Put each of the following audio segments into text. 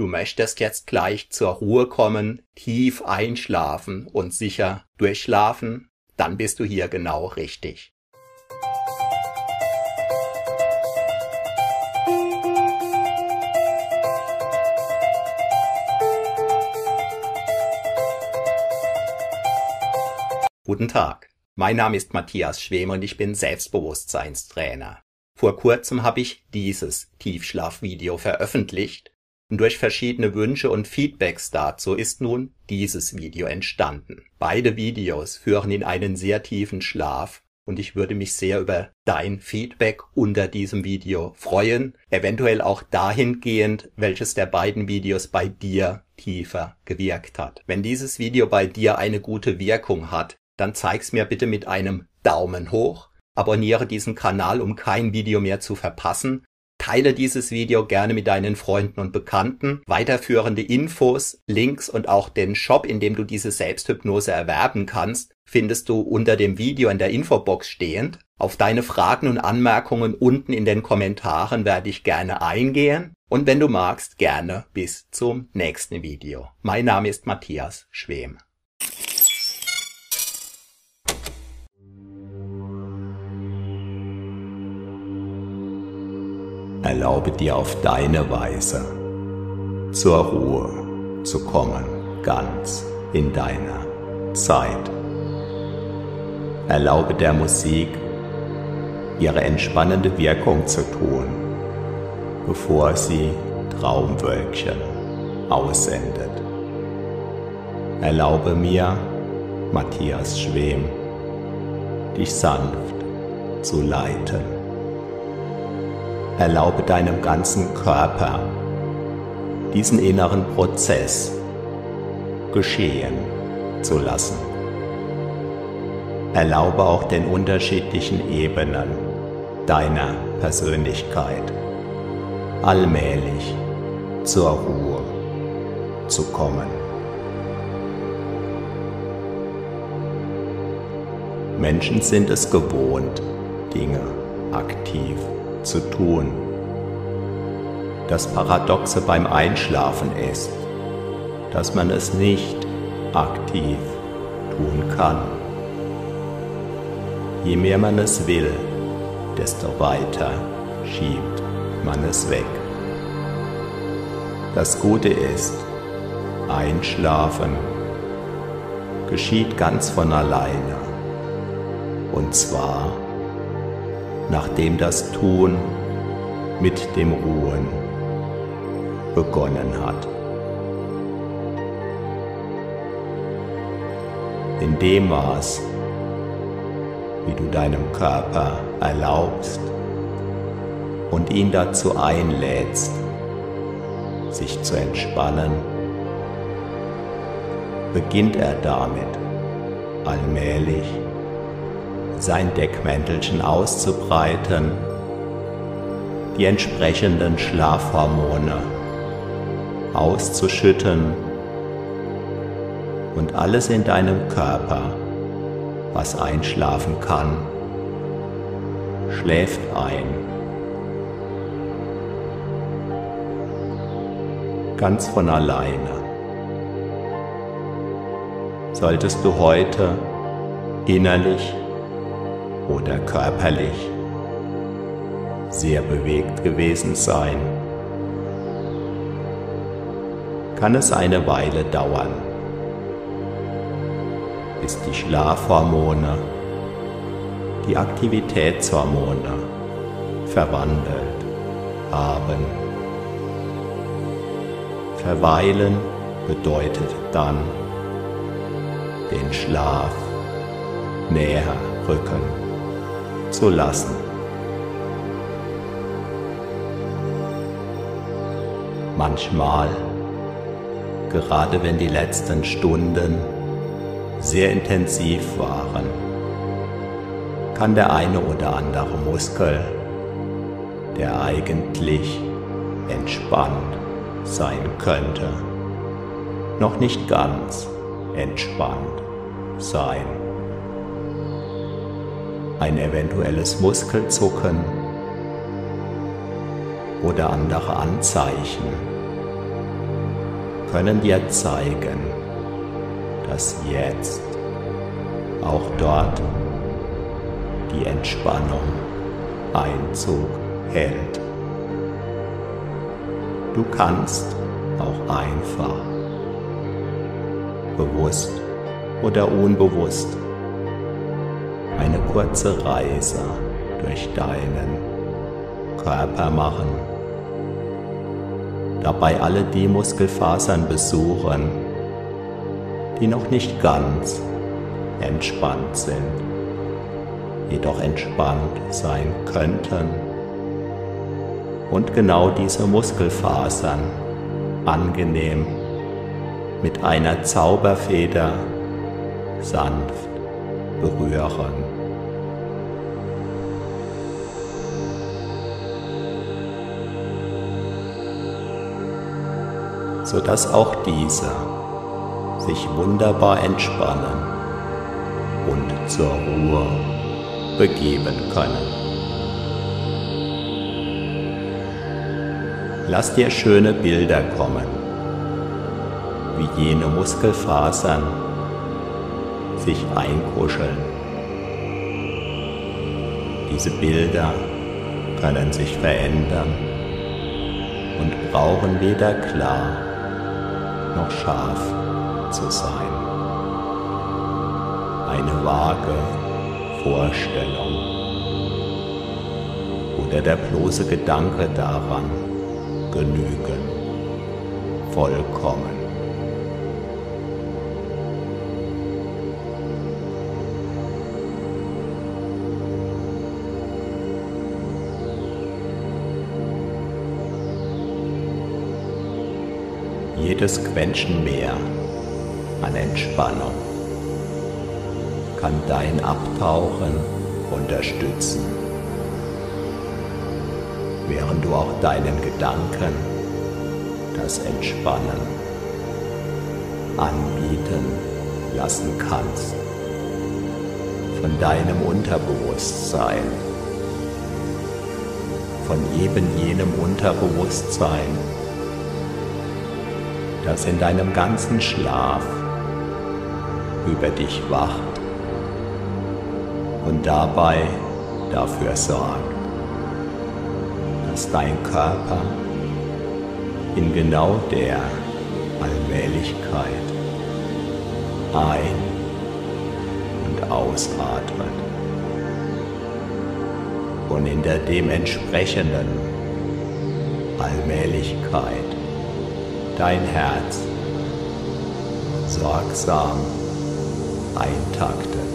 Du möchtest jetzt gleich zur Ruhe kommen, tief einschlafen und sicher durchschlafen? Dann bist du hier genau richtig. Guten Tag. Mein Name ist Matthias Schwem und ich bin Selbstbewusstseinstrainer. Vor kurzem habe ich dieses Tiefschlafvideo veröffentlicht durch verschiedene Wünsche und Feedbacks dazu ist nun dieses Video entstanden. Beide Videos führen in einen sehr tiefen Schlaf und ich würde mich sehr über dein Feedback unter diesem Video freuen, eventuell auch dahingehend, welches der beiden Videos bei dir tiefer gewirkt hat. Wenn dieses Video bei dir eine gute Wirkung hat, dann zeig's mir bitte mit einem Daumen hoch, abonniere diesen Kanal, um kein Video mehr zu verpassen, teile dieses Video gerne mit deinen Freunden und Bekannten. Weiterführende Infos, Links und auch den Shop, in dem du diese Selbsthypnose erwerben kannst, findest du unter dem Video in der Infobox stehend. Auf deine Fragen und Anmerkungen unten in den Kommentaren werde ich gerne eingehen und wenn du magst, gerne bis zum nächsten Video. Mein Name ist Matthias Schwem. Erlaube dir auf deine Weise zur Ruhe zu kommen, ganz in deiner Zeit. Erlaube der Musik ihre entspannende Wirkung zu tun, bevor sie Traumwölkchen aussendet. Erlaube mir, Matthias Schwem, dich sanft zu leiten. Erlaube deinem ganzen Körper diesen inneren Prozess geschehen zu lassen. Erlaube auch den unterschiedlichen Ebenen deiner Persönlichkeit allmählich zur Ruhe zu kommen. Menschen sind es gewohnt, Dinge aktiv zu tun. Das Paradoxe beim Einschlafen ist, dass man es nicht aktiv tun kann. Je mehr man es will, desto weiter schiebt man es weg. Das Gute ist, Einschlafen geschieht ganz von alleine. Und zwar nachdem das Tun mit dem Ruhen begonnen hat. In dem Maß, wie du deinem Körper erlaubst und ihn dazu einlädst, sich zu entspannen, beginnt er damit allmählich sein Deckmäntelchen auszubreiten, die entsprechenden Schlafhormone auszuschütten und alles in deinem Körper, was einschlafen kann, schläft ein. Ganz von alleine. Solltest du heute innerlich oder körperlich sehr bewegt gewesen sein, kann es eine Weile dauern, bis die Schlafhormone, die Aktivitätshormone verwandelt haben. Verweilen bedeutet dann den Schlaf näher rücken zu lassen. Manchmal, gerade wenn die letzten Stunden sehr intensiv waren, kann der eine oder andere Muskel, der eigentlich entspannt sein könnte, noch nicht ganz entspannt sein ein eventuelles Muskelzucken oder andere Anzeichen können dir zeigen, dass jetzt auch dort die Entspannung Einzug hält. Du kannst auch einfach bewusst oder unbewusst eine kurze Reise durch deinen Körper machen. Dabei alle die Muskelfasern besuchen, die noch nicht ganz entspannt sind, jedoch entspannt sein könnten. Und genau diese Muskelfasern angenehm mit einer Zauberfeder sanft berühren. Sodass auch diese sich wunderbar entspannen und zur Ruhe begeben können. Lass dir schöne Bilder kommen, wie jene Muskelfasern sich einkuscheln. Diese Bilder können sich verändern und brauchen weder klar noch scharf zu sein. Eine vage Vorstellung oder der bloße Gedanke daran genügen vollkommen. Jedes Quäntchen mehr an Entspannung. Kann dein Abtauchen unterstützen, während du auch deinen Gedanken das Entspannen anbieten lassen kannst. Von deinem Unterbewusstsein, von eben jenem Unterbewusstsein, das in deinem ganzen Schlaf über dich wacht und dabei dafür sorgt, dass dein Körper in genau der Allmählichkeit ein- und ausatmet und in der dementsprechenden Allmählichkeit dein Herz sorgsam eintaktet,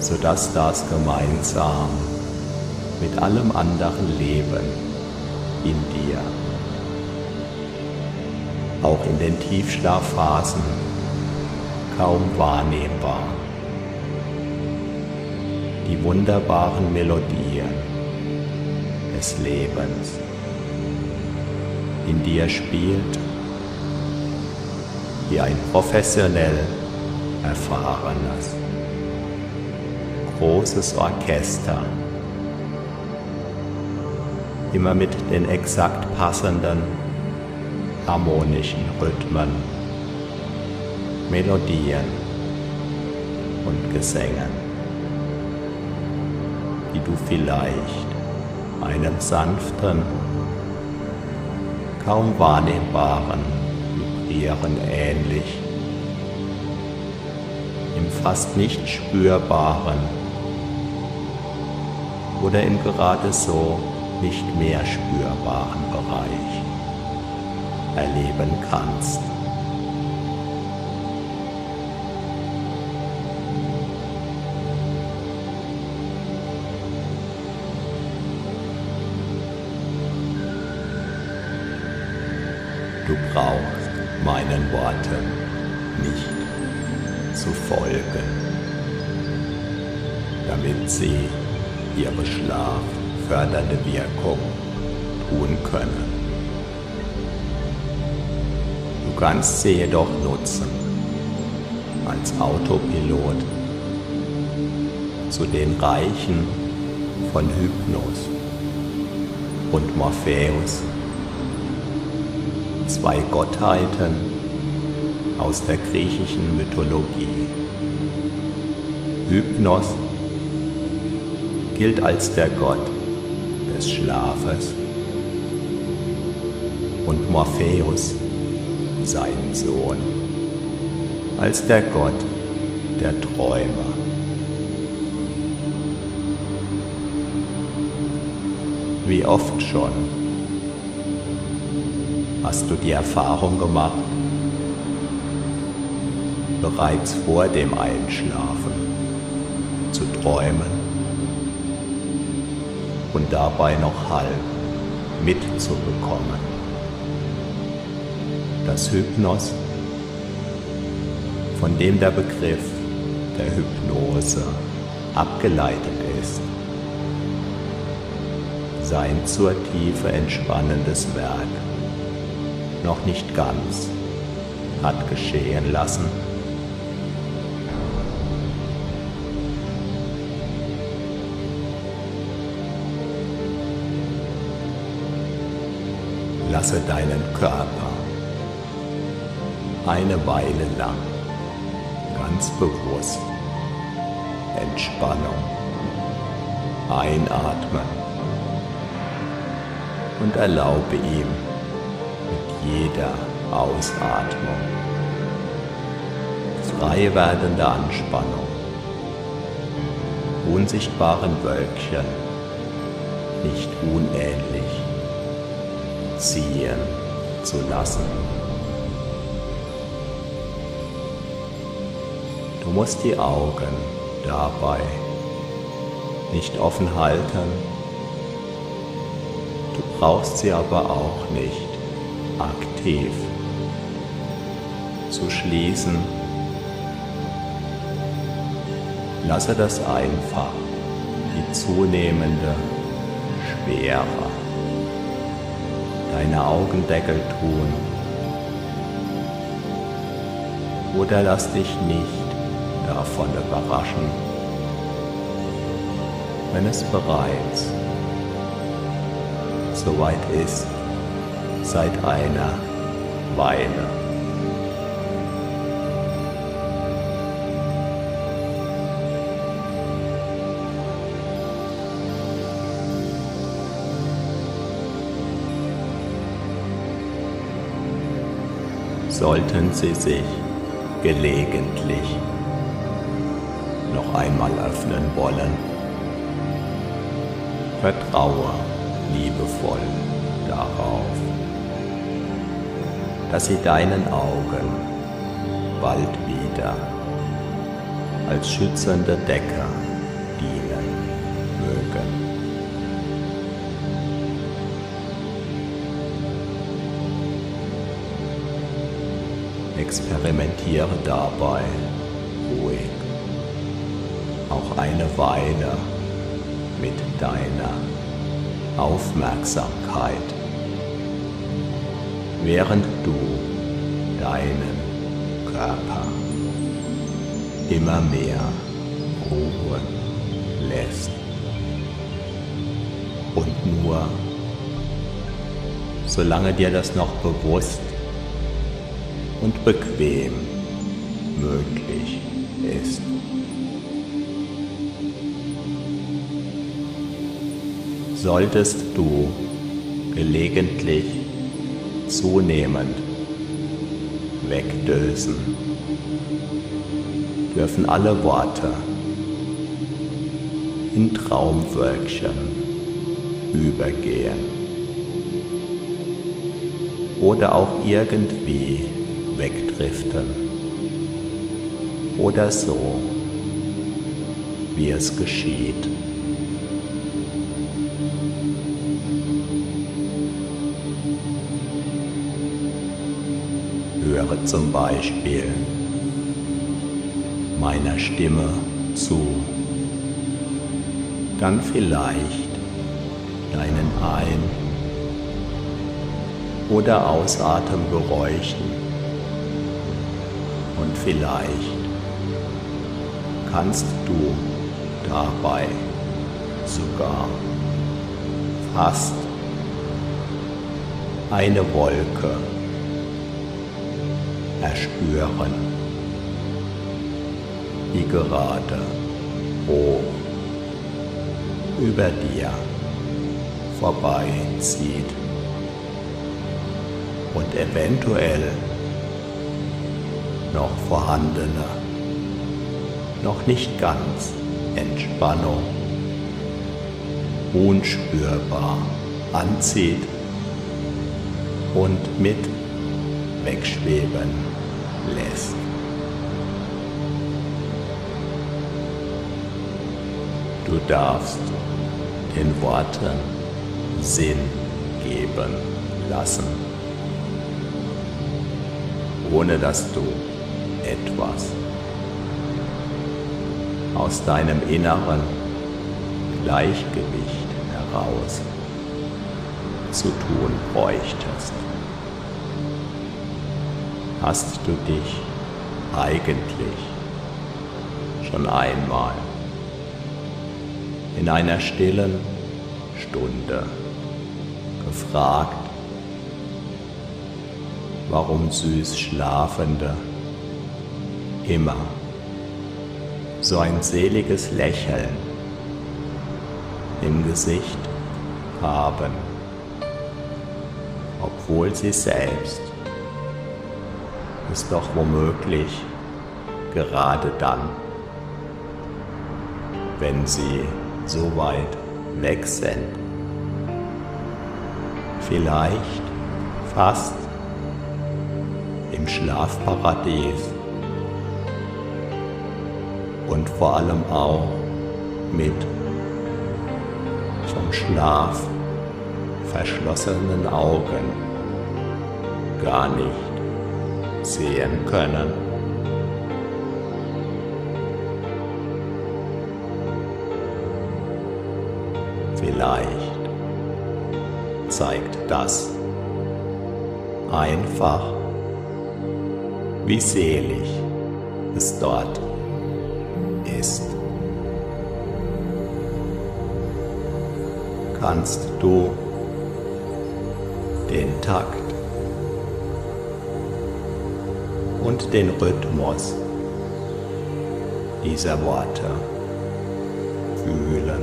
sodass das gemeinsam mit allem anderen Leben in dir, auch in den Tiefschlafphasen, kaum wahrnehmbar, die wunderbaren Melodien des Lebens in dir spielt, wie ein professionell erfahrenes, großes Orchester, immer mit den exakt passenden harmonischen Rhythmen, Melodien und Gesängen, die du vielleicht einem sanften kaum wahrnehmbaren Vibrieren ähnlich, im fast nicht spürbaren oder im gerade so nicht mehr spürbaren Bereich erleben kannst. Kannst sie jedoch nutzen als Autopilot zu den Reichen von Hypnos und Morpheus zwei Gottheiten aus der griechischen Mythologie. Hypnos gilt als der Gott des Schlafes und Morpheus, sein Sohn, als der Gott der Träume. Wie oft schon hast du die Erfahrung gemacht, bereits vor dem Einschlafen zu träumen und dabei noch halb mitzubekommen. Das Hypnos, von dem der Begriff der Hypnose abgeleitet ist, sein zur Tiefe entspannendes Werk noch nicht ganz hat geschehen lassen. Lasse deinen Körper eine Weile lang. Ganz bewusst. Entspannung. Einatmen. Und erlaube ihm mit jeder Ausatmung frei werdende Anspannung, unsichtbaren Wölkchen nicht unähnlich ziehen zu lassen. Musst die Augen dabei nicht offen halten, du brauchst sie aber auch nicht aktiv zu schließen. Lasse das einfach, die zunehmende Schwere deine Augendeckel tun. Oder lass dich nicht davon überraschen, wenn es bereits soweit ist, seit einer Weile. Sollten Sie sich gelegentlich einmal öffnen wollen, vertraue liebevoll darauf, dass sie deinen Augen bald wieder als schützende Decke dienen mögen. Experimentiere dabei ruhig auch eine Weile mit deiner Aufmerksamkeit, während du deinen Körper immer mehr ruhen lässt und nur solange dir das noch bewusst und bequem möglich ist. Solltest du gelegentlich zunehmend wegdösen, dürfen alle Worte in Traumwölkchen übergehen. Oder auch irgendwie wegdriften. Oder so, wie es geschieht. Höre zum Beispiel. Meiner Stimme zu, dann vielleicht deinen Ein- oder Ausatemgeräuschen. Und vielleicht kannst du dabei sogar fast eine Wolke erspüren, wie gerade hoch über dir vorbeizieht und eventuell noch vorhandene, noch nicht ganz Entspannung unspürbar anzieht und mit wegschweben lässt. Du darfst den Worten Sinn geben lassen, ohne dass du etwas aus deinem inneren Gleichgewicht heraus zu tun bräuchtest. Hast du dich eigentlich schon einmal in einer stillen Stunde gefragt, warum süß Schlafende immer so ein seliges Lächeln im Gesicht haben, obwohl sie selbst es doch womöglich gerade dann, wenn sie so weit weg sind, vielleicht fast im Schlafparadies und vor allem auch mit vom Schlaf verschlossenen Augen gar nicht sehen können. Vielleicht zeigt das einfach, wie selig es dort ist. Kannst du den Takt und den Rhythmus dieser Worte fühlen,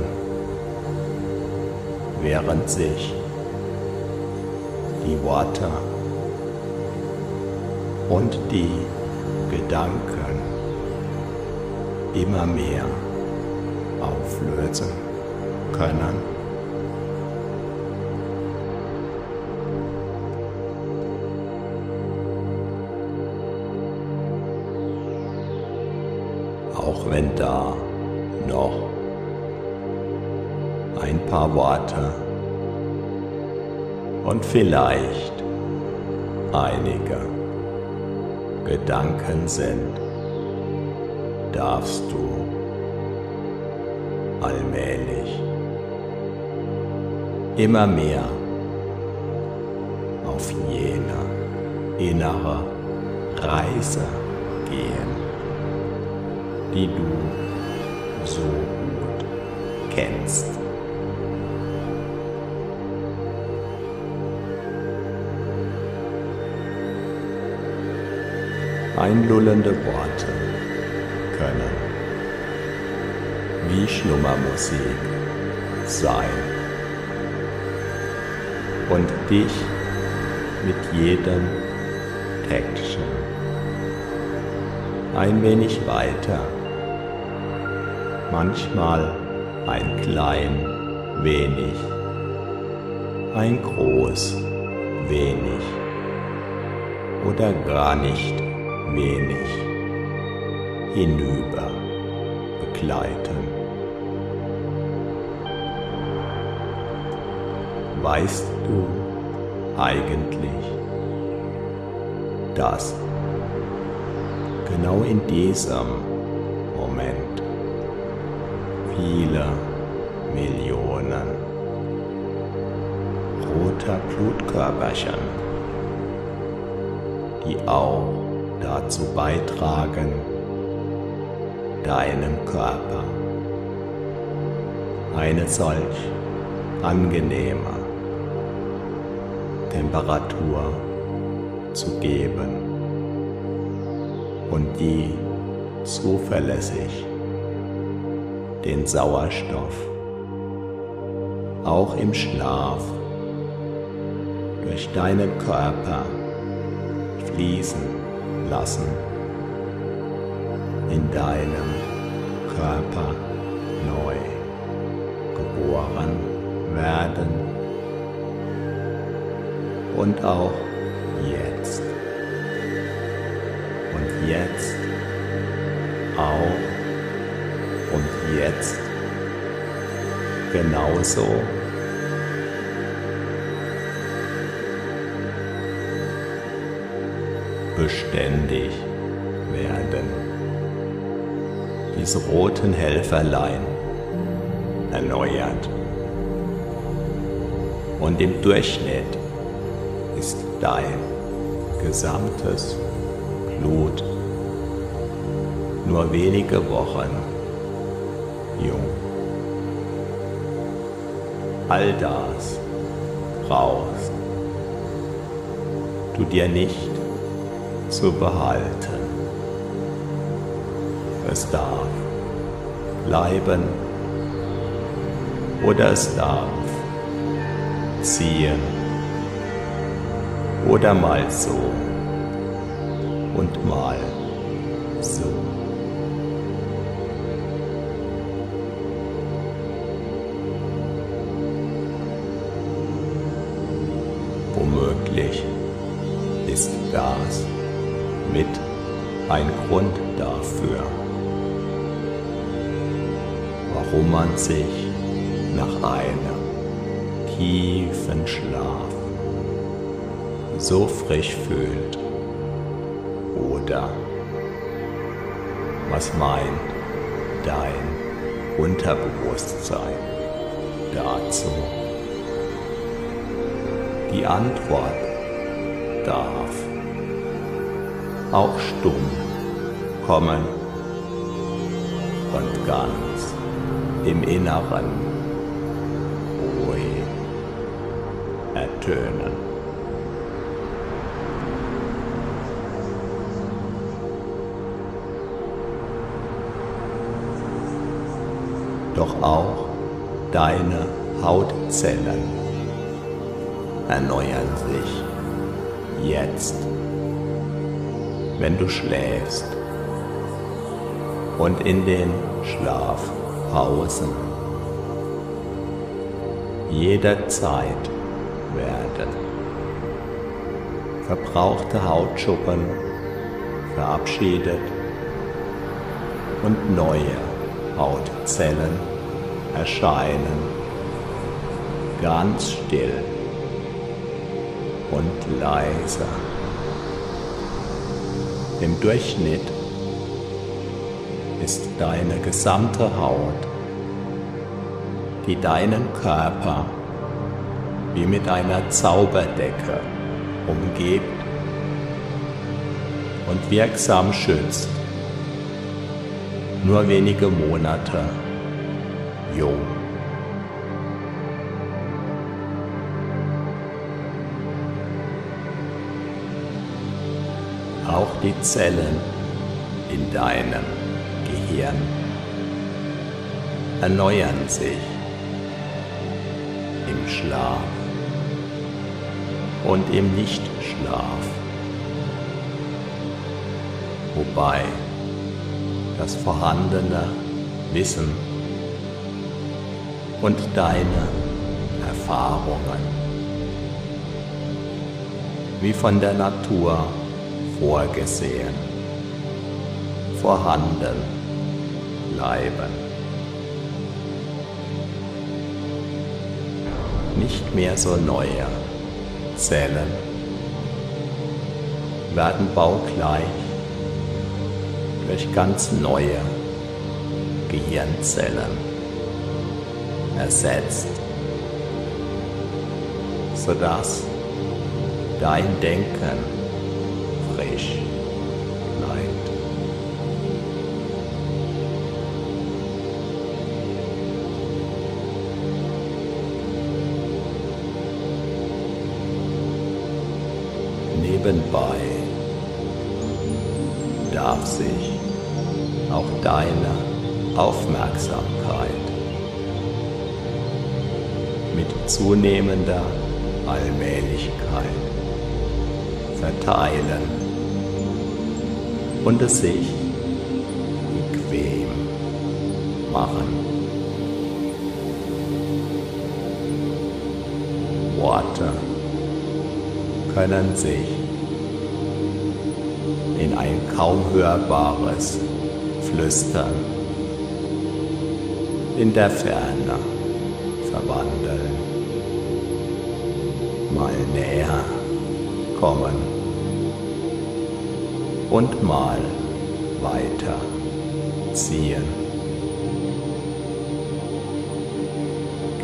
während sich die Worte und die Gedanken immer mehr auflösen können. Wenn da. Noch. Ein paar Worte. Und vielleicht einige Gedanken sind, darfst du allmählich immer mehr auf jene innere Reise gehen die du so gut kennst. Einlullende Worte können wie Schlummermusik sein und dich mit jedem Täckchen ein wenig weiter manchmal ein klein wenig, ein groß wenig oder gar nicht wenig hinüber begleiten. Weißt du eigentlich, dass genau in diesem viele Millionen. Roter Blutkörperchen, die auch dazu beitragen, deinem Körper eine solch angenehme Temperatur zu geben, und die zuverlässig den Sauerstoff. Auch im Schlaf. Durch deinen Körper fließen lassen. In deinem Körper neu geboren werden. Und auch jetzt. Und jetzt auch und jetzt genauso beständig werden. Diese roten Helferlein erneuert. Und im Durchschnitt ist dein gesamtes Blut nur wenige Wochen jung. All das brauchst du dir nicht zu behalten. Es darf bleiben oder es darf ziehen oder mal so und mal so. Womöglich ist das mit ein Grund dafür, warum man sich nach einem tiefen Schlaf so frisch fühlt oder was meint dein Unterbewusstsein dazu? Die Antwort darf auch stumm kommen und ganz im Inneren ruhig ertönen. Doch auch deine Hautzellen erneuern sich jetzt wenn du schläfst und in den Schlafpausen jederzeit werden. Verbrauchte Hautschuppen verabschiedet und neue Hautzellen erscheinen. Ganz still und leiser. Im Durchschnitt ist deine gesamte Haut, die deinen Körper wie mit einer Zauberdecke umgibt und wirksam schützt, nur wenige Monate jung. Die Zellen in deinem Gehirn erneuern sich im Schlaf und im Nichtschlaf, wobei das vorhandene Wissen und deine Erfahrungen wie von der Natur vorgesehen, vorhanden bleiben. Nicht mehr so neue Zellen werden baugleich durch ganz neue Gehirnzellen ersetzt, sodass dein Denken Aufmerksamkeit. Mit zunehmender Allmählichkeit verteilen und es sich bequem machen. Worte können sich in ein kaum hörbares Flüstern in der Ferne verwandeln, mal näher kommen und mal weiter ziehen.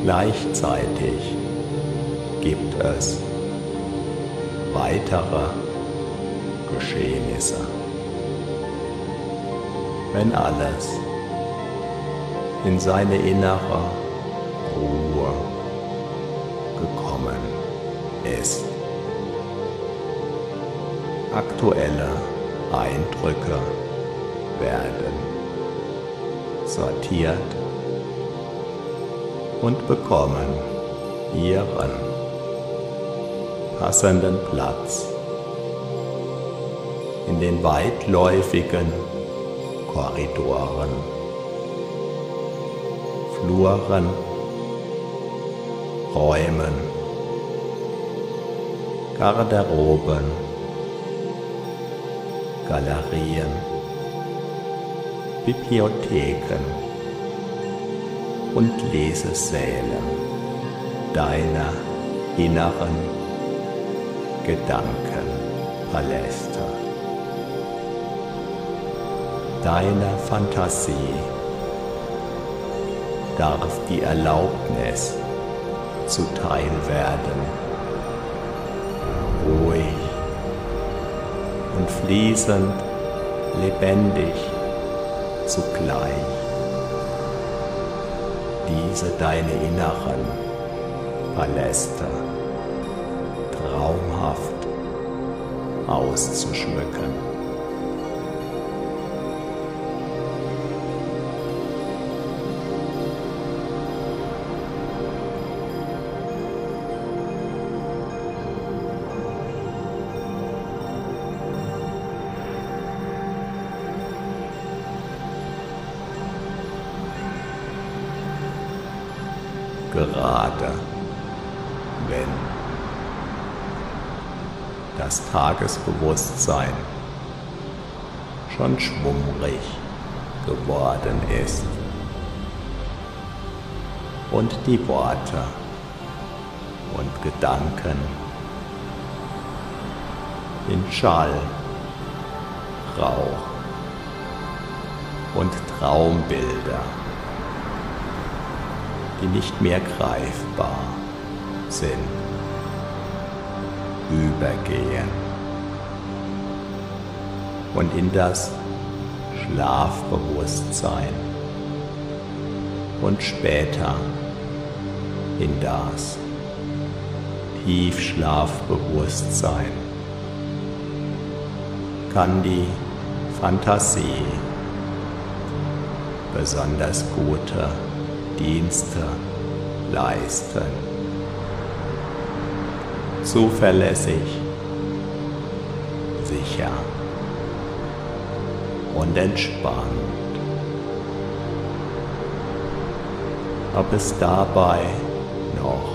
Gleichzeitig gibt es weitere Geschehnisse. Wenn alles in seine innere Ruhe gekommen ist. Aktuelle Eindrücke werden sortiert und bekommen ihren passenden Platz in den weitläufigen Korridoren, Fluren, Räumen, Garderoben, Galerien, Bibliotheken. Und Lesesälen deiner inneren Gedankenpaläste. Deiner Fantasie darf die Erlaubnis zuteil werden, ruhig und fließend lebendig zugleich diese deine inneren Paläste traumhaft auszuschmücken. Das Tagesbewusstsein schon schwummrig geworden ist. Und die Worte und Gedanken in Schall, Rauch und Traumbilder die nicht mehr greifbar sind, übergehen und in das Schlafbewusstsein. Und später in das Tiefschlafbewusstsein. Kann die Fantasie besonders gute Dienste leisten. Zuverlässig, sicher und entspannt. Ob es dabei noch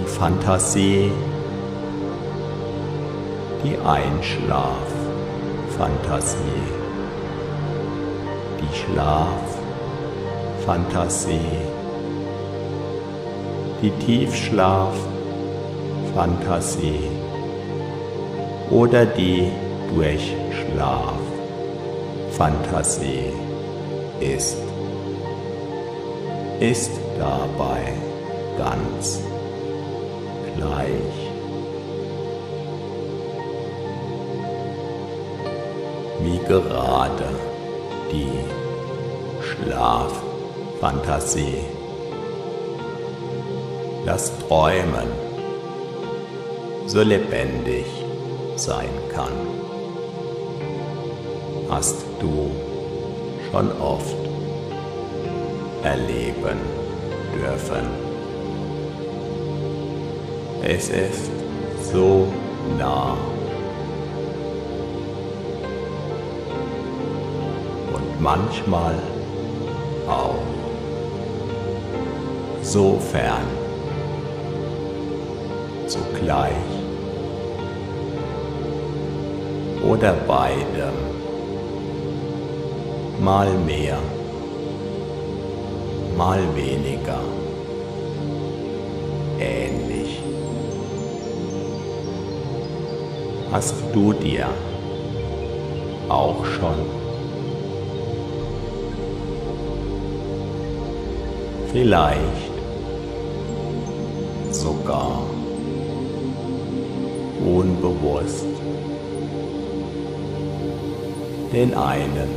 die Fantasie, die Einschlaffantasie, die Schlaf Fantasie, die Tiefschlaf-Fantasie oder die Durchschlaf-Fantasie ist, ist dabei ganz gleich. Wie gerade die Schlaf Fantasie. Das Träumen so lebendig sein kann. hast du schon oft erleben dürfen. Es ist so nah. Und manchmal auch so fern, zugleich oder beidem, mal mehr, mal weniger, ähnlich. Hast du dir auch schon vielleicht sogar unbewusst den einen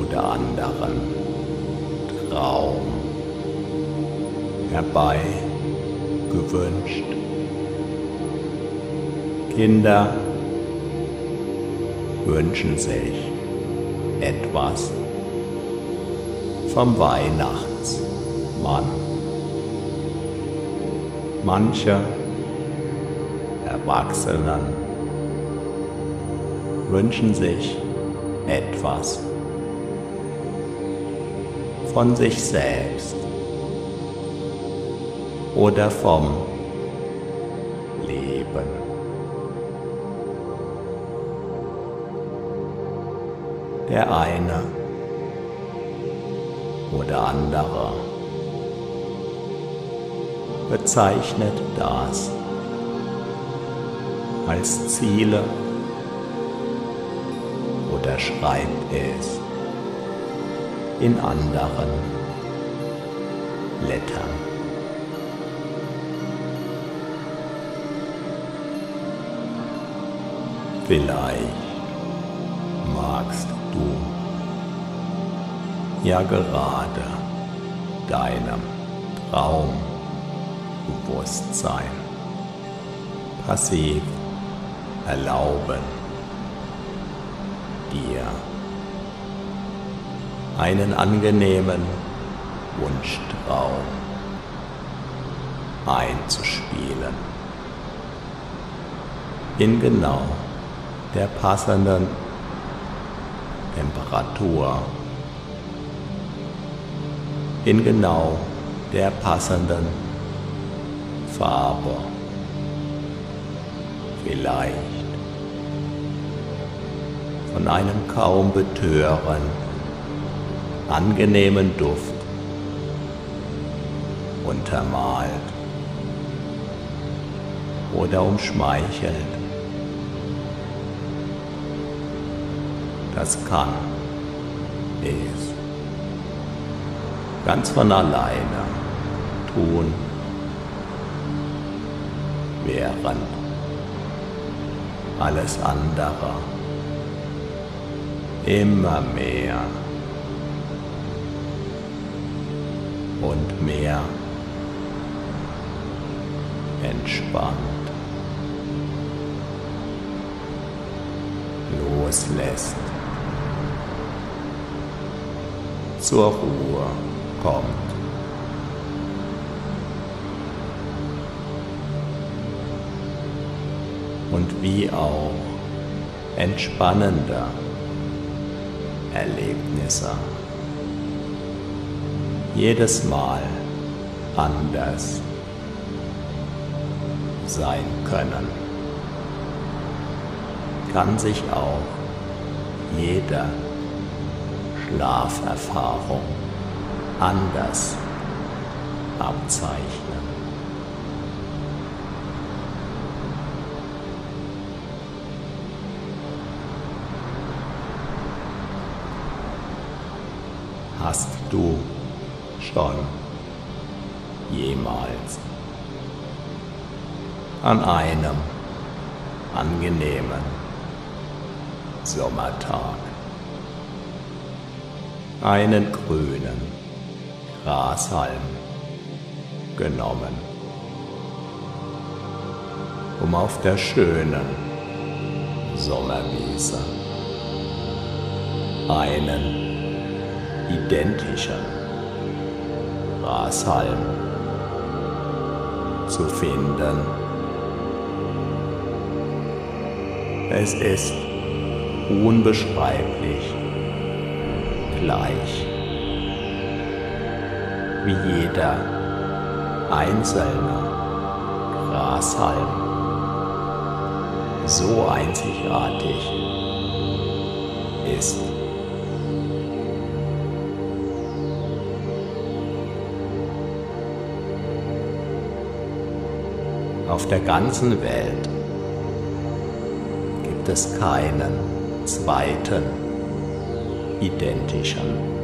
oder anderen Traum herbei gewünscht. Kinder wünschen sich etwas vom Weihnachtsmann. Manche Erwachsenen wünschen sich etwas von sich selbst oder vom Leben. Der eine oder andere bezeichnet das als Ziele schreibt es in anderen Lettern. Vielleicht magst du ja gerade deinem Traumbewusstsein passiv erlauben, dir einen angenehmen Wunschtraum einzuspielen. In genau der passenden Temperatur in genau der passenden Farbe. Vielleicht von einem kaum betören, angenehmen Duft. Untermalt. Oder umschmeichelt. Das kann, ist. Ganz von alleine. Tun, während alles andere immer mehr. Und mehr entspannt. Loslässt. Zur Ruhe kommt. Und wie auch entspannende Erlebnisse jedes Mal anders sein können, kann sich auch jede Schlaferfahrung anders abzeichnen. An einem angenehmen Sommertag einen grünen Grashalm genommen, um auf der schönen Sommerwiese einen identischen Grashalm zu finden. Es ist unbeschreiblich gleich wie jeder einzelne Grashalm so einzigartig ist. Auf der ganzen Welt es keinen zweiten identischen.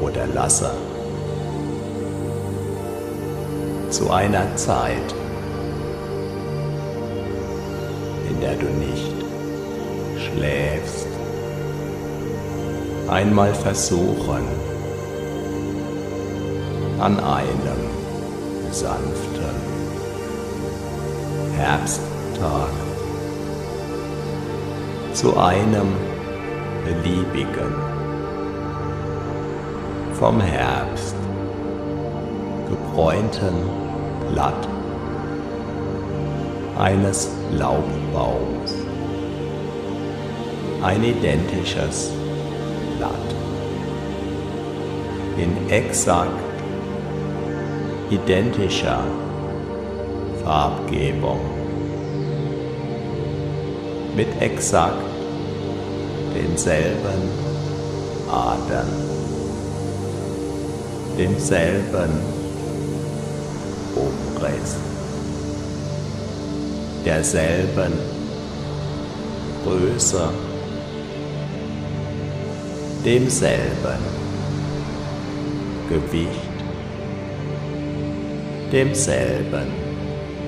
Oder lasse zu einer Zeit, in der du nicht schläfst, einmal versuchen, an einem sanften Herbsttag zu einem beliebigen, vom Herbst gebräunten Blatt eines Laubbaums. Ein identisches Blatt in exakt identischer Farbgebung. Mit exakt denselben Adern, demselben Umriss, derselben Größe, demselben Gewicht, demselben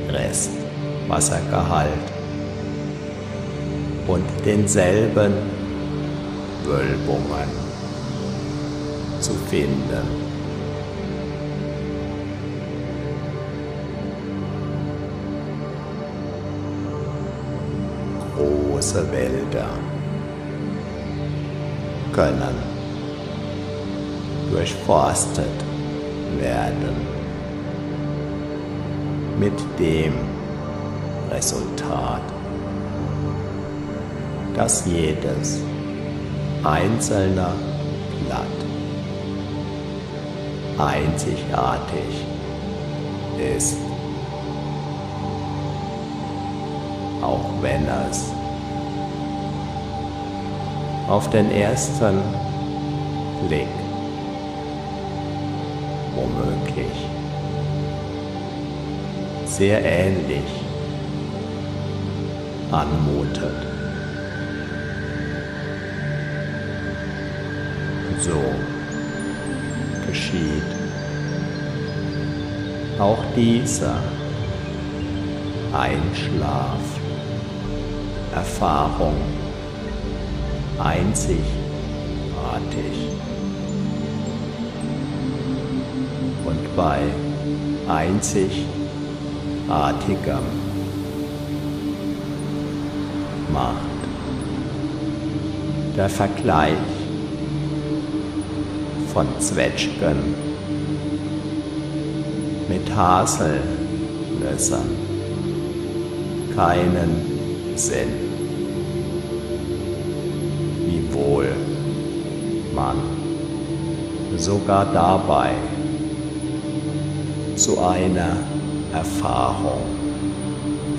Rest Wassergehalt und denselben Wölbungen zu finden. Große Wälder können durchforstet werden mit dem Resultat, dass jedes einzelne Blatt einzigartig ist, auch wenn es auf den ersten Blick womöglich sehr ähnlich anmutet. So geschieht auch dieser Einschlaf, Erfahrung einzigartig. Und bei einzig artigem macht. Der Vergleich von Zwetschgen mit Haselnüssern keinen Sinn. Wiewohl man sogar dabei zu einer Erfahrung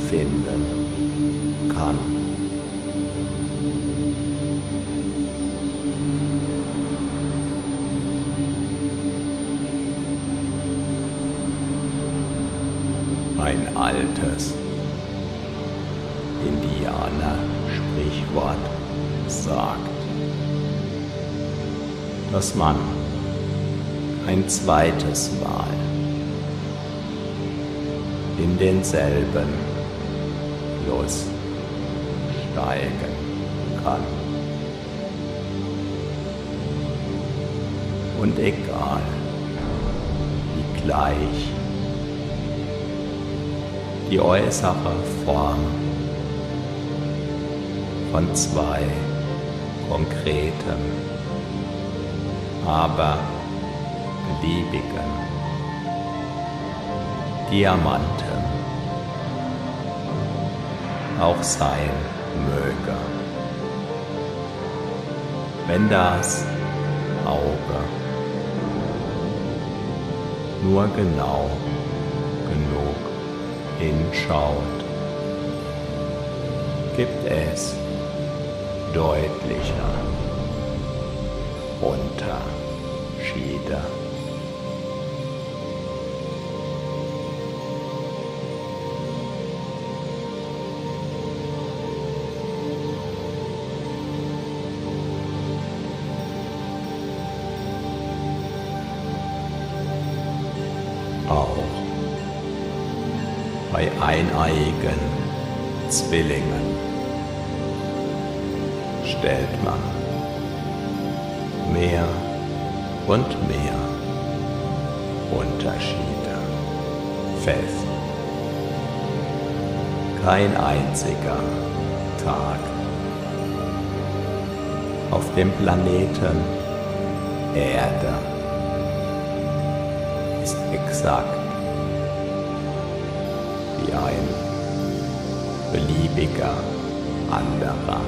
finden kann. Ein altes Indianer-Sprichwort sagt, dass man ein zweites Mal denselben Fluss steigen kann. Und egal, wie gleich die äußere Form von zwei konkreten, aber beliebigen Diamanten auch sein möge. Wenn das Auge nur genau genug hinschaut, gibt es deutlicher Unterschiede. Kein einziger Tag auf dem Planeten Erde ist exakt wie ein beliebiger anderer.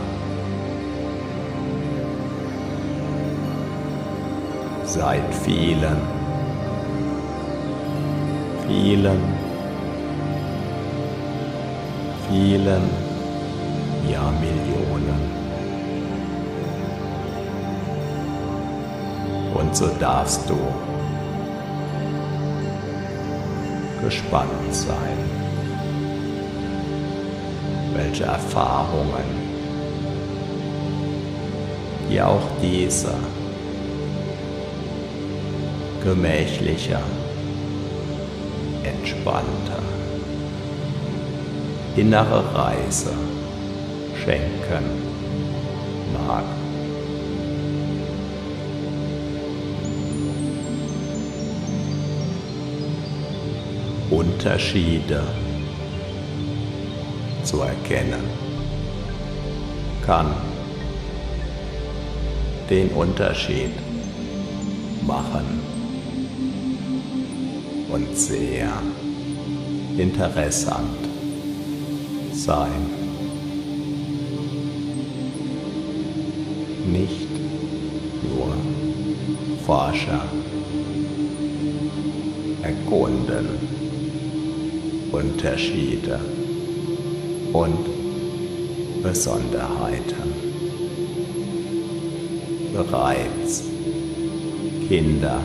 seit vielen, vielen, vielen Jahrmillionen. Und so darfst du gespannt sein, welche Erfahrungen dir auch diese gemächlicher, entspannter innere Reise schenken mag. Unterschiede zu erkennen kann den Unterschied machen und sehr interessant sein. Nicht nur Forscher erkunden Unterschiede und Besonderheiten. Bereits Kinder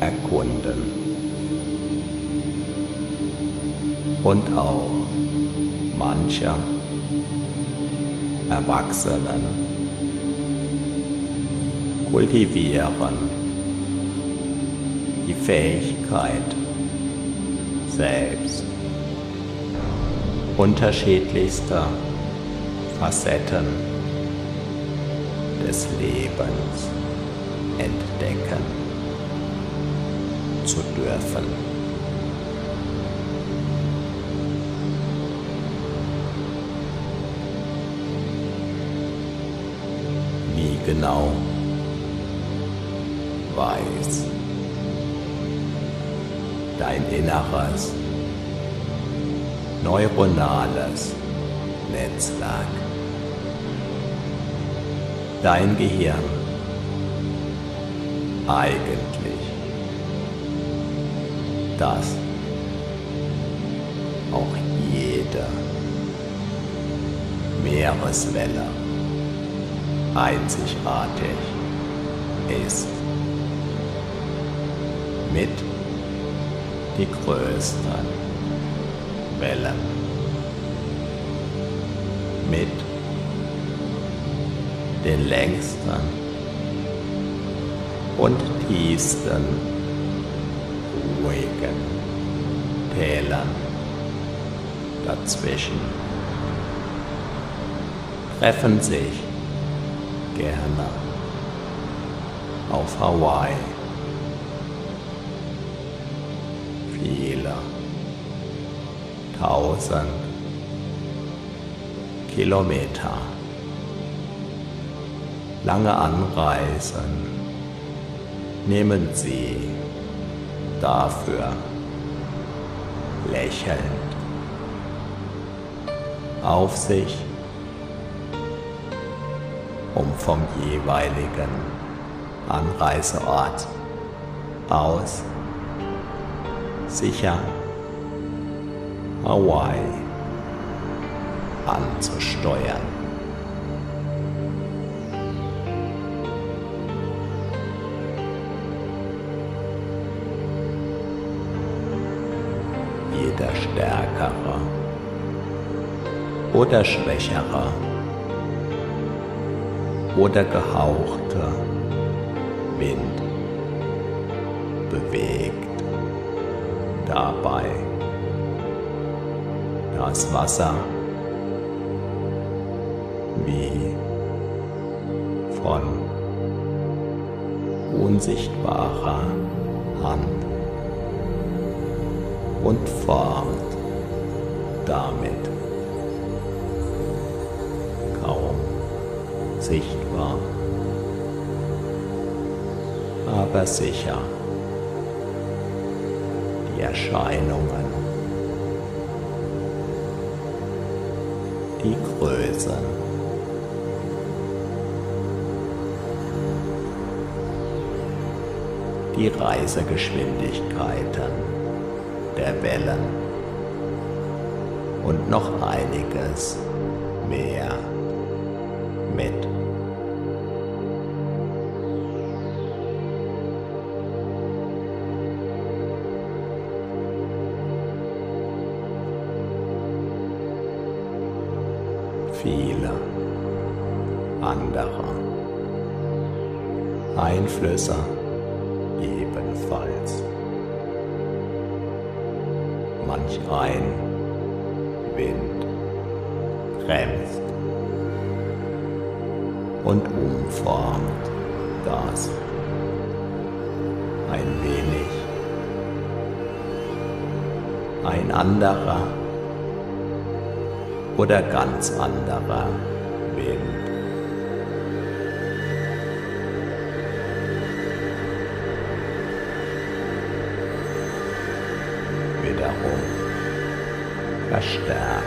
erkunden. Und auch mancher Erwachsenen kultivieren die Fähigkeit, selbst unterschiedlichster Facetten des Lebens entdecken zu dürfen. Genau weiß. Dein inneres neuronales Netzwerk, dein Gehirn eigentlich. Dass auch jede Meereswelle einzigartig ist. Mit die größten Wellen. Mit den längsten und tiefsten ruhigen Tälern dazwischen treffen sich gerne auf Hawaii. Viele tausend Kilometer. Lange Anreisen nehmen Sie dafür lächelnd auf sich um vom jeweiligen Anreiseort aus sicher Hawaii anzusteuern. Jeder stärkere oder schwächere oder gehauchte Wind bewegt dabei das Wasser wie von unsichtbarer Hand und formt damit kaum sichtbar, aber sicher die Erscheinungen, die Größen. Die Reisegeschwindigkeiten der Wellen. Und noch einiges mehr oder ganz anderer Wind. Wiederum verstärkt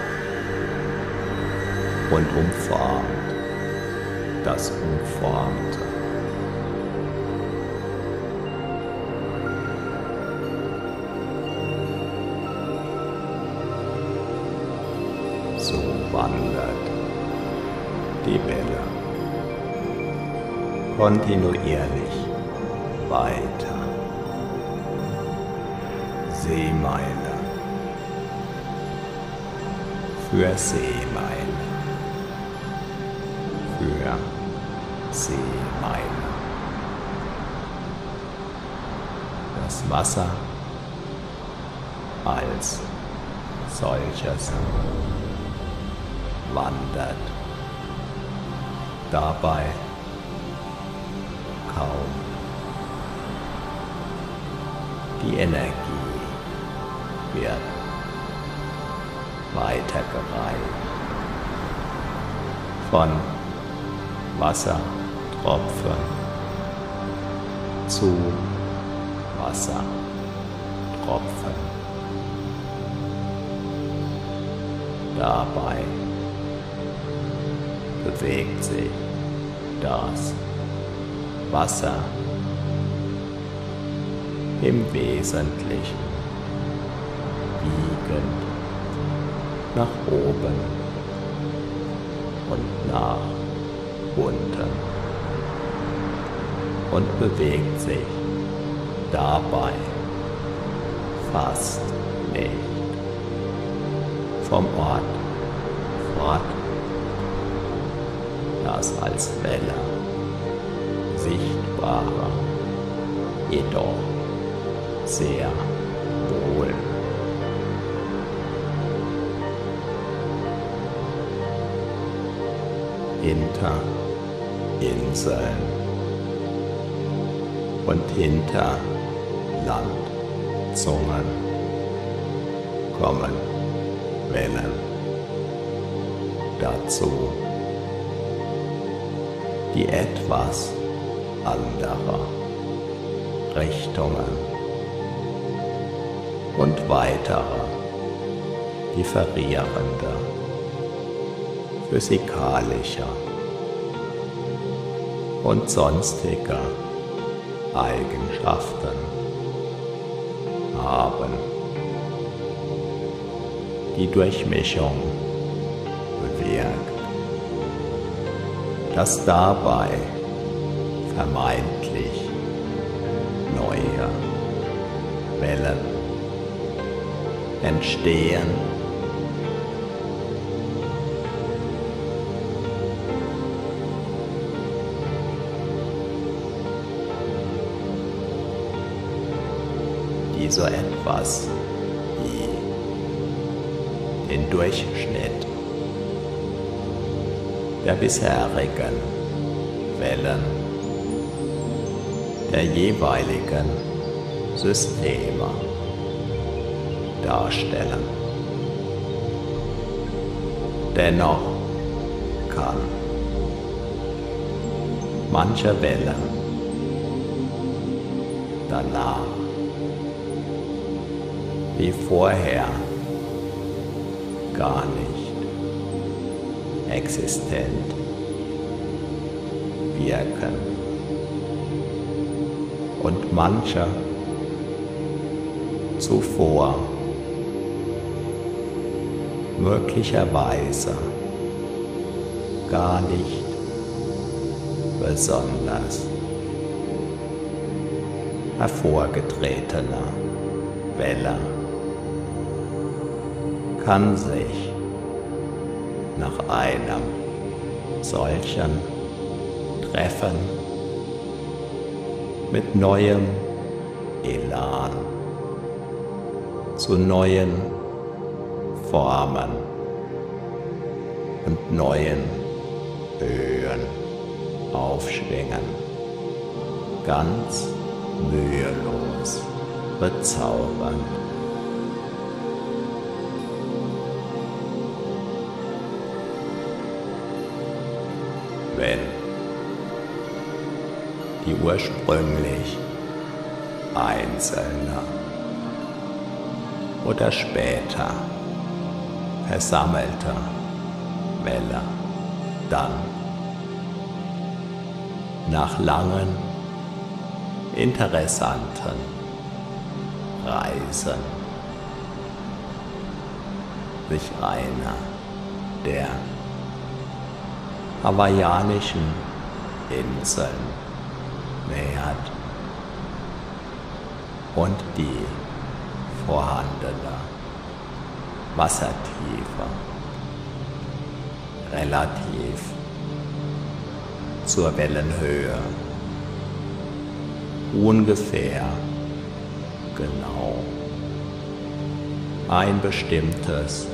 und umformt das Umformte. Kontinuierlich weiter. Seemeile für Seemeile für Seemeile. Das Wasser als solches wandert dabei kaum. Die Energie wird weitergereicht von Wassertropfen zu Wassertropfen. Dabei bewegt sich Wasser im Wesentlichen wiegend nach oben und nach unten und bewegt sich dabei fast nicht vom Ort fort, das als Welle sichtbare, jedoch sehr wohl hinter Inseln und hinter Landzungen kommen Wellen. Dazu die etwas andere Richtungen und weitere differierende physikalische und sonstige Eigenschaften haben. Die Durchmischung bewirkt, dass dabei vermeintlich neue Wellen entstehen. Die so etwas wie den Durchschnitt der bisherigen Wellen der jeweiligen Systeme darstellen. Dennoch kann manche Wellen danach wie vorher gar nicht existent wirken. Und manche zuvor. Möglicherweise gar nicht besonders hervorgetretener Welle kann sich nach einem solchen Treffen mit neuem Elan zu neuen Formen und neuen Höhen aufschwingen, ganz mühelos bezaubern. Ursprünglich einzelne oder später versammelte Welle dann nach langen, interessanten Reisen sich einer der hawaiianischen Inseln nähert und die vorhandene Wassertiefe relativ zur Wellenhöhe. Ungefähr genau ein bestimmtes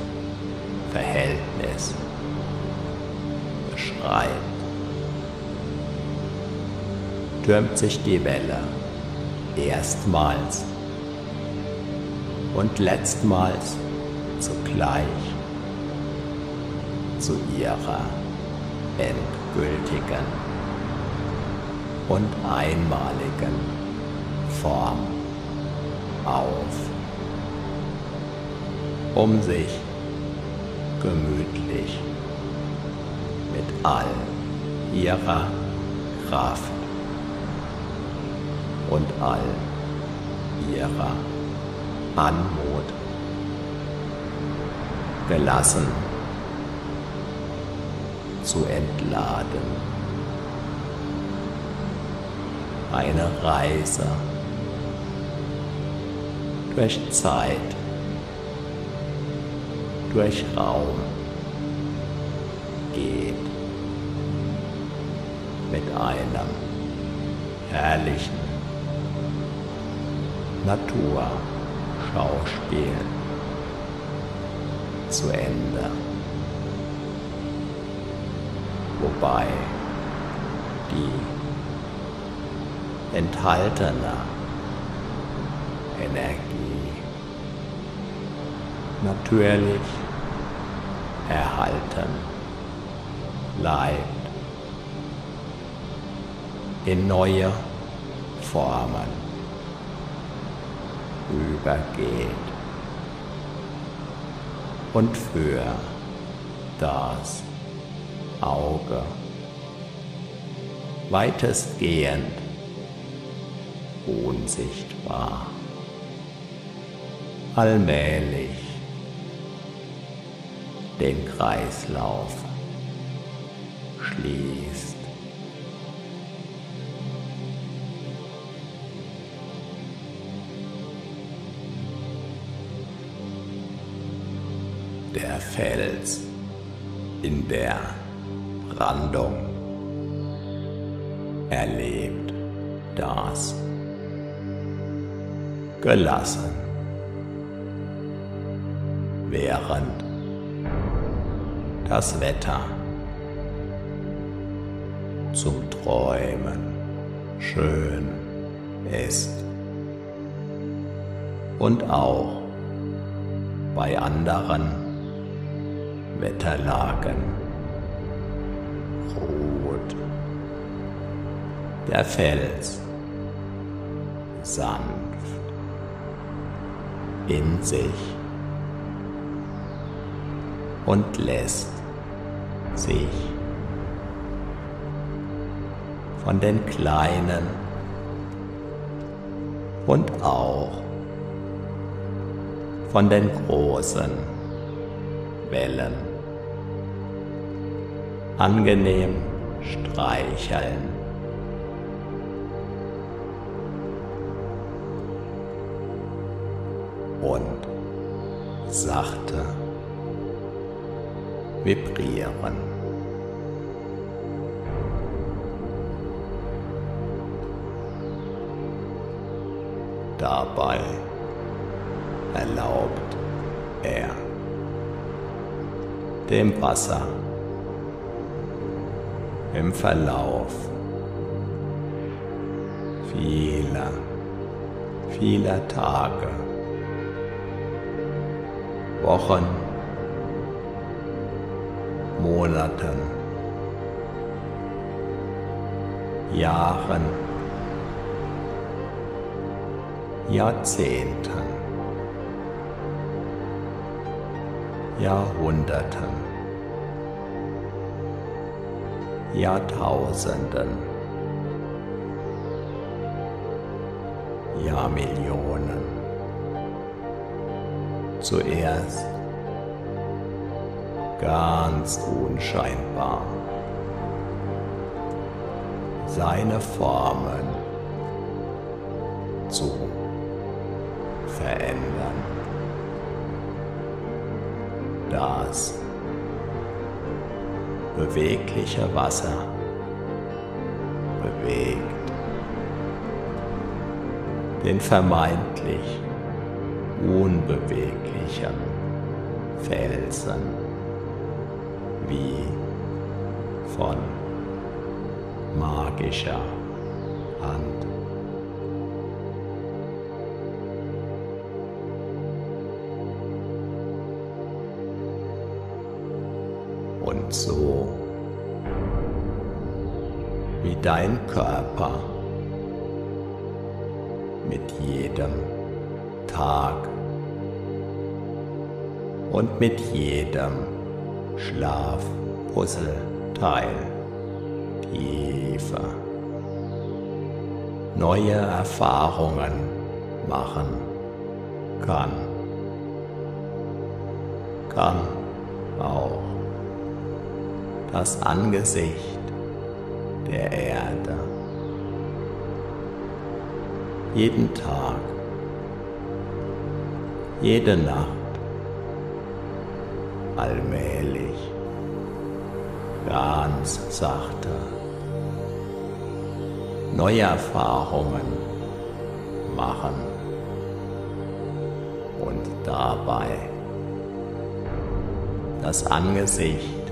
Verhältnis beschreibt, türmt sich die Welle erstmals. Und letztmals zugleich zu ihrer endgültigen und einmaligen Form auf, um sich gemütlich mit all ihrer Kraft und all ihrer Anmut gelassen zu entladen. Eine Reise durch Zeit, durch Raum geht mit einem herrlichen Naturschauspiel zu Ende. Wobei die enthaltene Energie natürlich erhalten bleibt, in neue Formen übergeht und für das Auge weitestgehend unsichtbar. Allmählich den Kreislauf schließt. Der Fels in der Brandung erlebt das gelassen, während das Wetter zum Träumen schön ist. Und auch bei anderen Wetterlagen. Ruht der Fels. Sanft. In sich. Und lässt sich von den kleinen und auch von den großen Wellen angenehm streicheln. Und sachte vibrieren. Dabei erlaubt er dem Wasser im Verlauf. Vieler, vieler Tage, Wochen, Monaten, Jahren, Jahrzehnten, Jahrhunderten, Jahrtausenden, Jahrmillionen. Zuerst ganz unscheinbar. Seine Formen zu verändern. Das bewegliche Wasser bewegt den vermeintlich unbeweglichen Felsen wie von magischer Hand. Dein Körper mit jedem Tag und mit jedem Schlafpuzzleteil tiefer. Neue Erfahrungen machen kann. Kann auch das Angesicht der Erde. Jeden Tag, jede Nacht. Allmählich, ganz sachte, neue Erfahrungen machen. Und dabei das Angesicht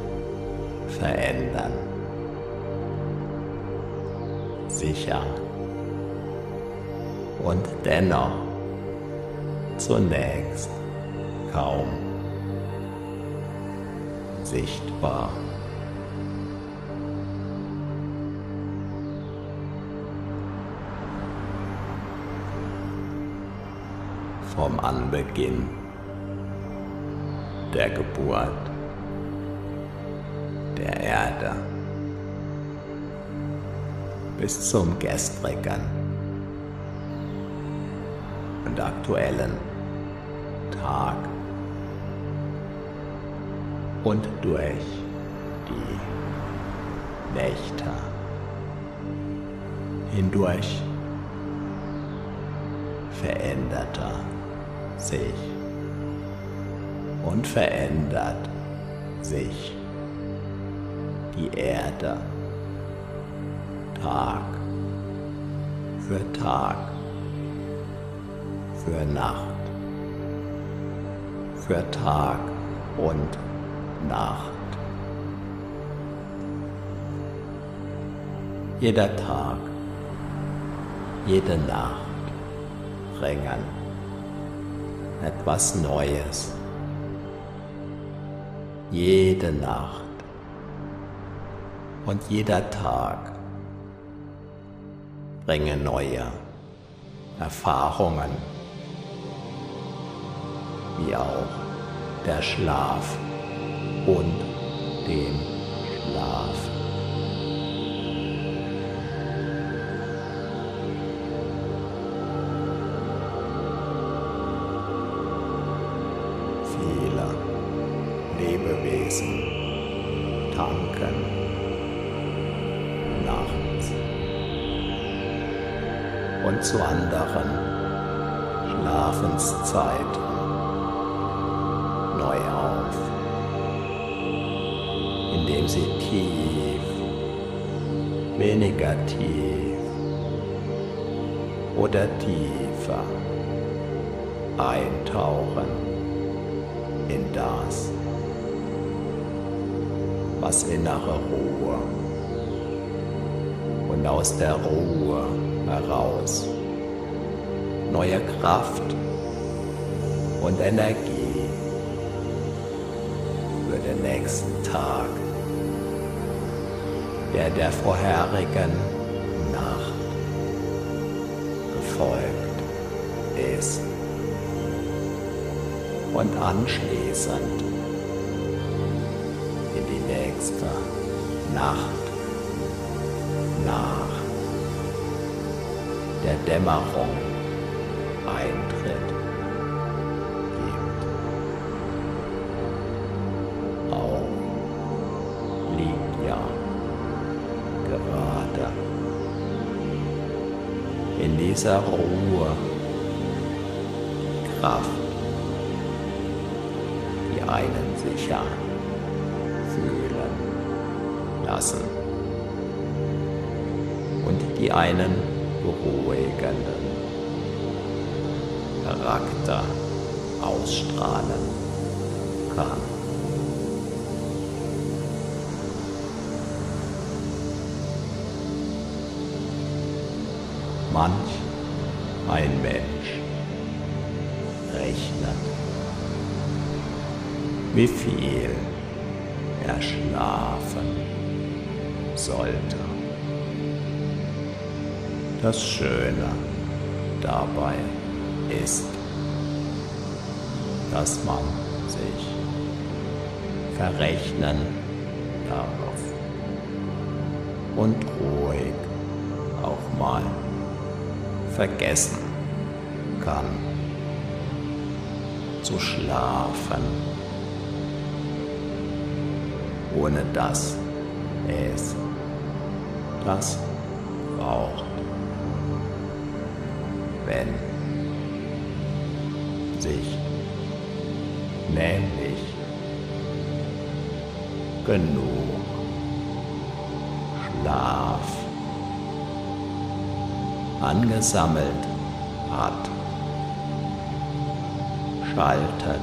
verändern. Sicher und dennoch zunächst kaum sichtbar. Vom Anbeginn der Geburt der Erde bis zum gestrigen und aktuellen Tag. Und durch die Nächte hindurch veränderte sich und verändert sich die Erde Tag für Tag, für Nacht, für Tag und Nacht. Jeder Tag, jede Nacht bringen etwas Neues. Jede Nacht und jeder Tag bringen neue Erfahrungen, wie auch der Schlaf und den tief oder tiefer eintauchen in das, was innere Ruhe und aus der Ruhe heraus neue Kraft und Energie für den nächsten Tag, der der vorherigen Nacht gefolgt ist. Und anschließend in die nächste Nacht nach der Dämmerung Eintritt dieser Ruhe Kraft einen sicher fühlen lassen und die einen beruhigenden Charakter ausstrahlen kann. Manch wie viel er schlafen sollte. Das Schöne dabei ist, dass man sich verrechnen darf und ruhig auch mal vergessen kann zu schlafen ohne dass es das braucht. Wenn sich nämlich genug Schlaf angesammelt hat, schaltet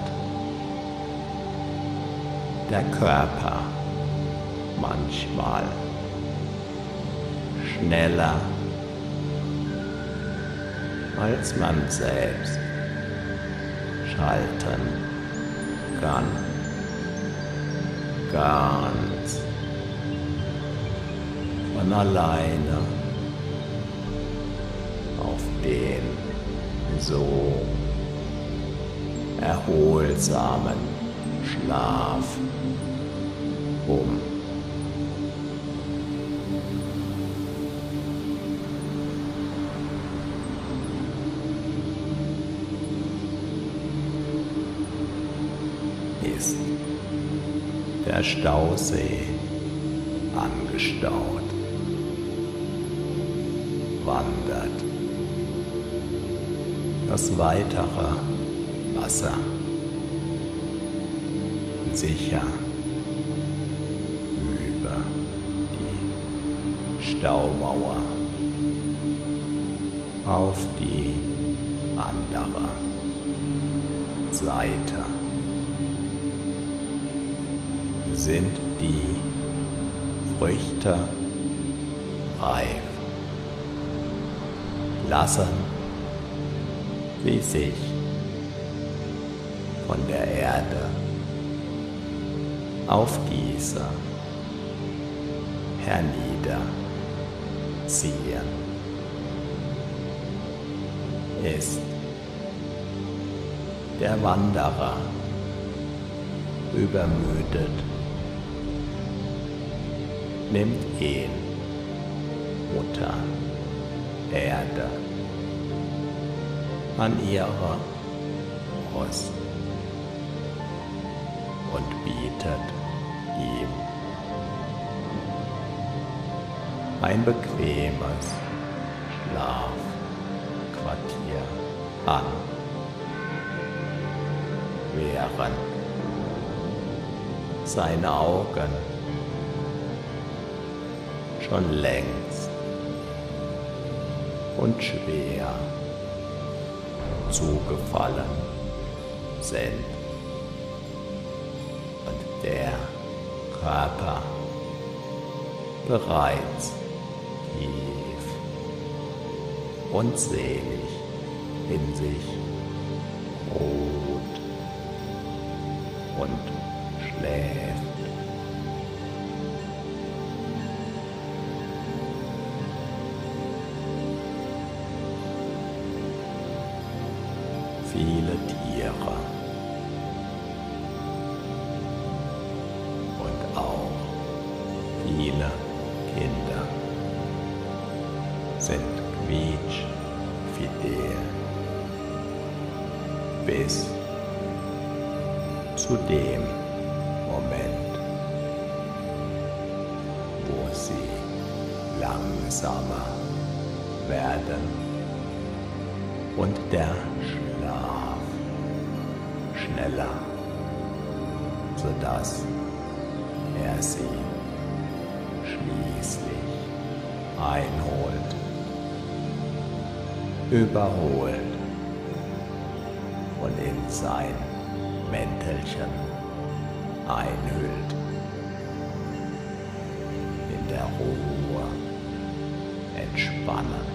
der Körper manchmal schneller als man selbst schalten kann. ganz von alleine auf den so erholsamen Schlaf um. Der Stausee angestaut, wandert. Das weitere Wasser. Sicher über die Staumauer. Auf die andere Seite sind die Früchte reif. Lassen sie sich von der Erde auf diese herniederziehen. Ist der Wanderer übermüdet, nimmt ihn. Mutter Erde. An ihre Brust. Und bietet ihm ein bequemes Schlafquartier an, während seine Augen schon längst und schwer zugefallen sind. Und der Körper bereits tief und selig in sich ruht und bis zu dem Moment, wo sie langsamer werden und der Schlaf schneller, sodass er sie schließlich einholt, überholt und in sein Mäntelchen einhüllt, in der Ruhe entspannen,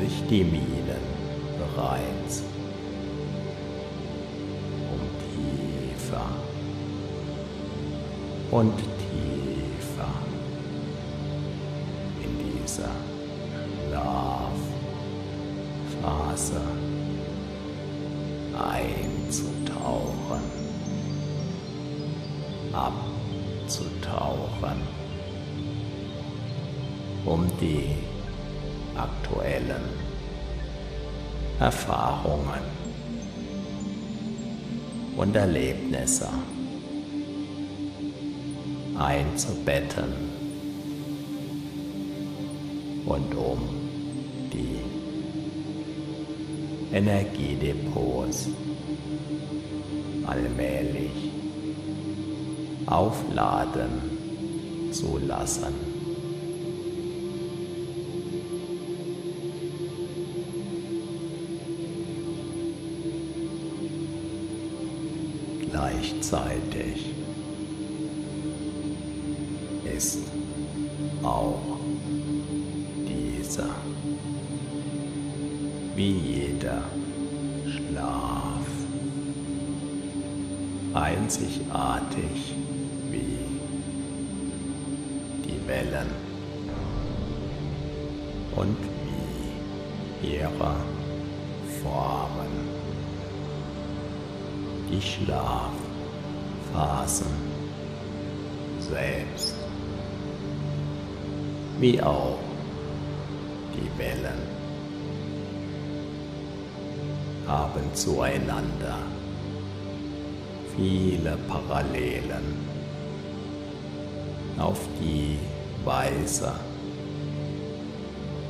sich die Minen bereits um tiefer und die aktuellen Erfahrungen und Erlebnisse einzubetten und um die Energiedepots allmählich aufladen zu lassen. Einzigartig wie die Wellen und wie ihre Formen, die Schlafphasen selbst, wie auch die Wellen haben zueinander viele Parallelen auf die Weise,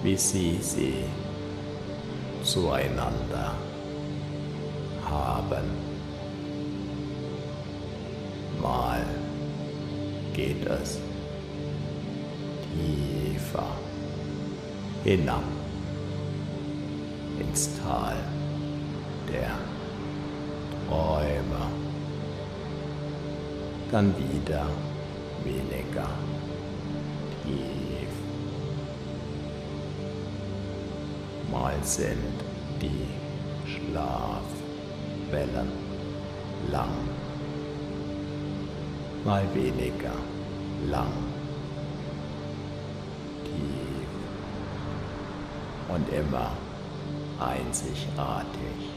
wie sie sie zueinander haben. Mal geht es tiefer hinab ins Tal der Träume, dann wieder weniger tief. Mal sind die Schlafwellen lang, mal weniger lang, tief und immer einzigartig.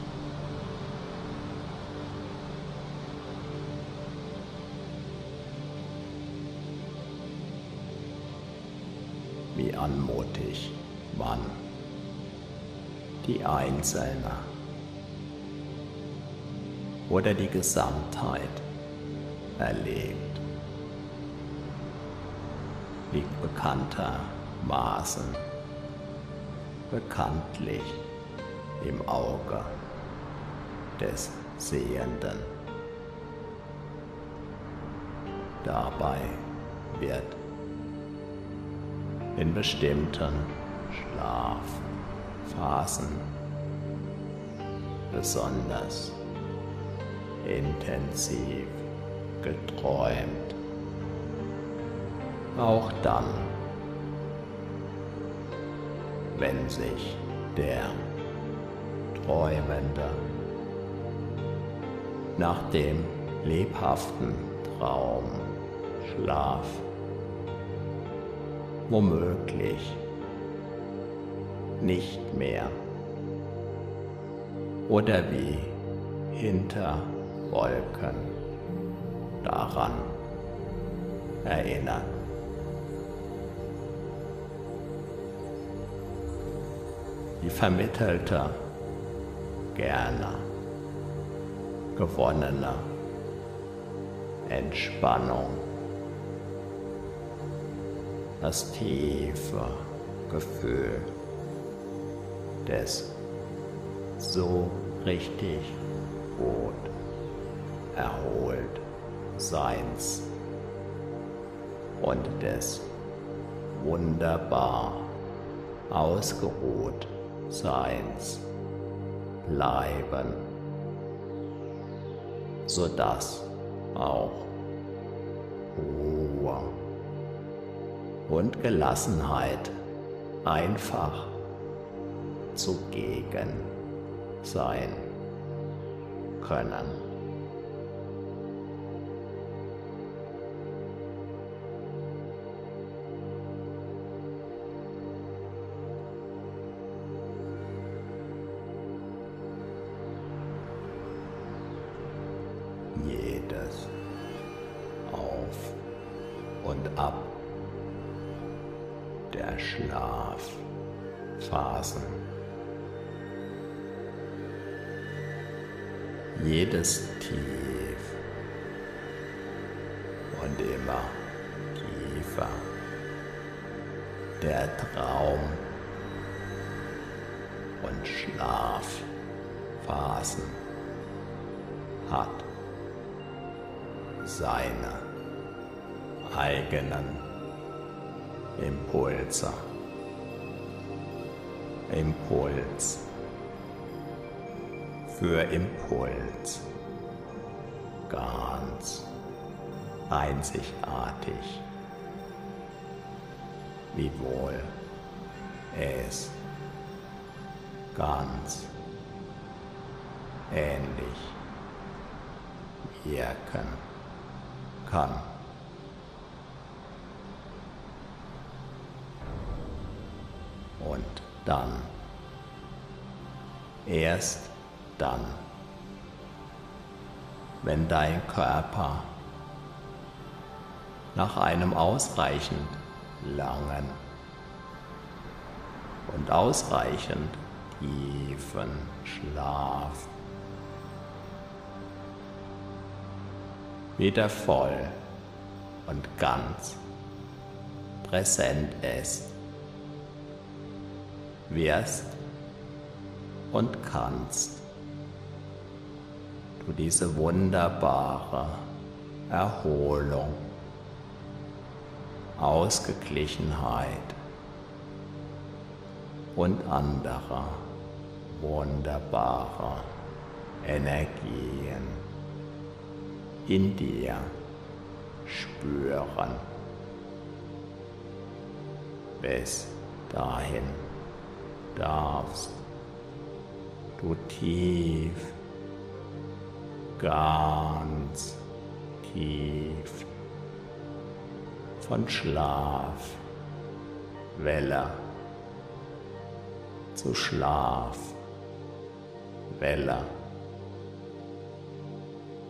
Anmutig man die Einzelne oder die Gesamtheit erlebt, liegt bekanntermaßen bekanntlich im Auge des Sehenden. Dabei wird in bestimmten Schlafphasen besonders intensiv geträumt. Auch dann, wenn sich der Träumende nach dem lebhaften Traumschlaf womöglich nicht mehr oder wie hinter Wolken daran erinnert. Die vermittelte, gerne gewonnene Entspannung, das tiefe Gefühl des so richtig gut erholt Seins und des wunderbar ausgeruht Seins bleiben, sodass auch Ruhe und Gelassenheit einfach zugegen sein können. Impuls für Impuls. Ganz einzigartig. Wiewohl es ganz ähnlich wirken kann. Und dann, erst dann, wenn dein Körper nach einem ausreichend langen und ausreichend tiefen Schlaf wieder voll und ganz präsent ist, wirst und kannst du diese wunderbare Erholung, Ausgeglichenheit und andere wunderbare Energien in dir spüren. Bis dahin darfst du tief, ganz tief von Schlaf, Welle zu Schlaf, Welle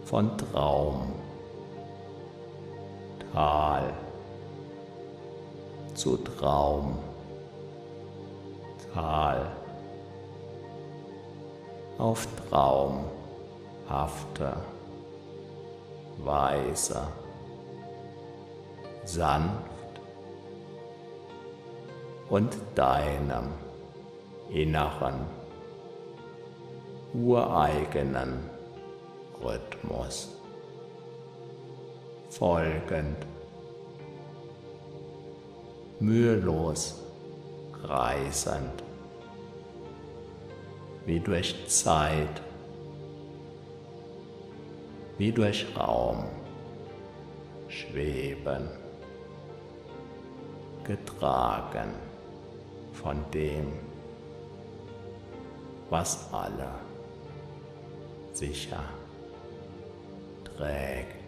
von Traum, Tal zu Traum, Tal auf traumhafte Weise, sanft und deinem inneren, ureigenen Rhythmus folgend, mühelos reisend, wie durch Zeit, wie durch Raum schweben, getragen von dem, was alle sicher trägt.